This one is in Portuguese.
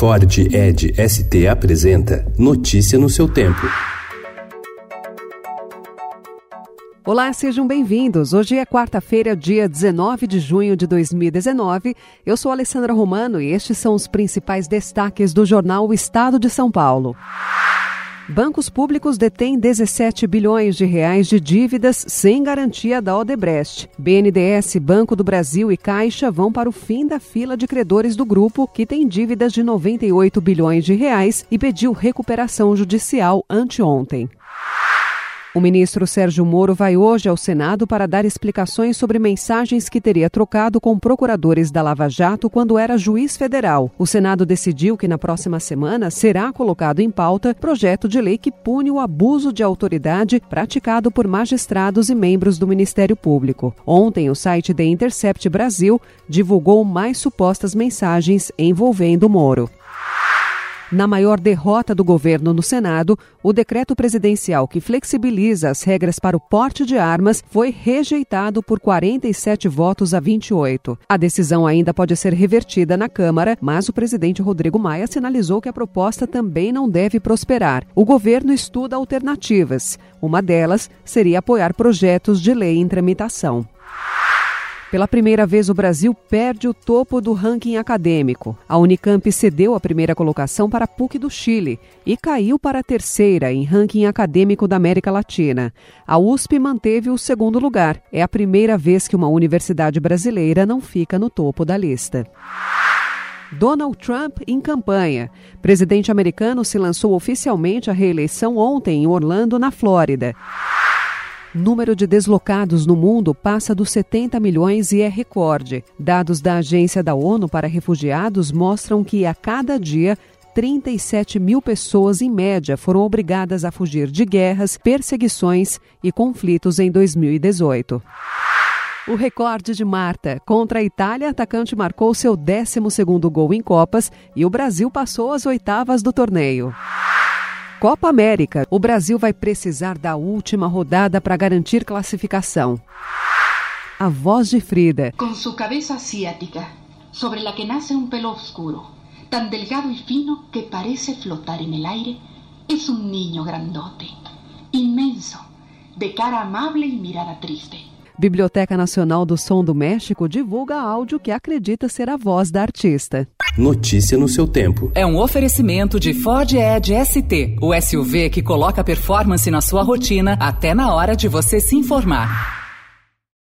Ford Ed ST apresenta Notícia no seu tempo. Olá, sejam bem-vindos. Hoje é quarta-feira, dia 19 de junho de 2019. Eu sou Alessandra Romano e estes são os principais destaques do jornal o Estado de São Paulo. Bancos públicos detêm 17 bilhões de reais de dívidas sem garantia da Odebrecht. BNDES, Banco do Brasil e Caixa vão para o fim da fila de credores do grupo, que tem dívidas de 98 bilhões de reais e pediu recuperação judicial anteontem. O ministro Sérgio Moro vai hoje ao Senado para dar explicações sobre mensagens que teria trocado com procuradores da Lava Jato quando era juiz federal. O Senado decidiu que na próxima semana será colocado em pauta projeto de lei que pune o abuso de autoridade praticado por magistrados e membros do Ministério Público. Ontem, o site The Intercept Brasil divulgou mais supostas mensagens envolvendo Moro. Na maior derrota do governo no Senado, o decreto presidencial que flexibiliza as regras para o porte de armas foi rejeitado por 47 votos a 28. A decisão ainda pode ser revertida na Câmara, mas o presidente Rodrigo Maia sinalizou que a proposta também não deve prosperar. O governo estuda alternativas. Uma delas seria apoiar projetos de lei em tramitação. Pela primeira vez, o Brasil perde o topo do ranking acadêmico. A Unicamp cedeu a primeira colocação para a PUC do Chile e caiu para a terceira em ranking acadêmico da América Latina. A USP manteve o segundo lugar. É a primeira vez que uma universidade brasileira não fica no topo da lista. Donald Trump em campanha. Presidente americano se lançou oficialmente à reeleição ontem em Orlando, na Flórida. Número de deslocados no mundo passa dos 70 milhões e é recorde. Dados da Agência da ONU para Refugiados mostram que a cada dia 37 mil pessoas, em média, foram obrigadas a fugir de guerras, perseguições e conflitos em 2018. O recorde de Marta. Contra a Itália, atacante marcou seu 12º gol em Copas e o Brasil passou às oitavas do torneio. Copa América. O Brasil vai precisar da última rodada para garantir classificação. A voz de Frida. Com sua cabeça asiática, sobre la que nace um pelo oscuro, tan delgado e fino que parece flotar en el aire, es un niño grandote, inmenso, de cara amable y mirada triste. Biblioteca Nacional do Som do México divulga áudio que acredita ser a voz da artista. Notícia no seu tempo. É um oferecimento de Ford Edge ST, o SUV que coloca performance na sua rotina até na hora de você se informar.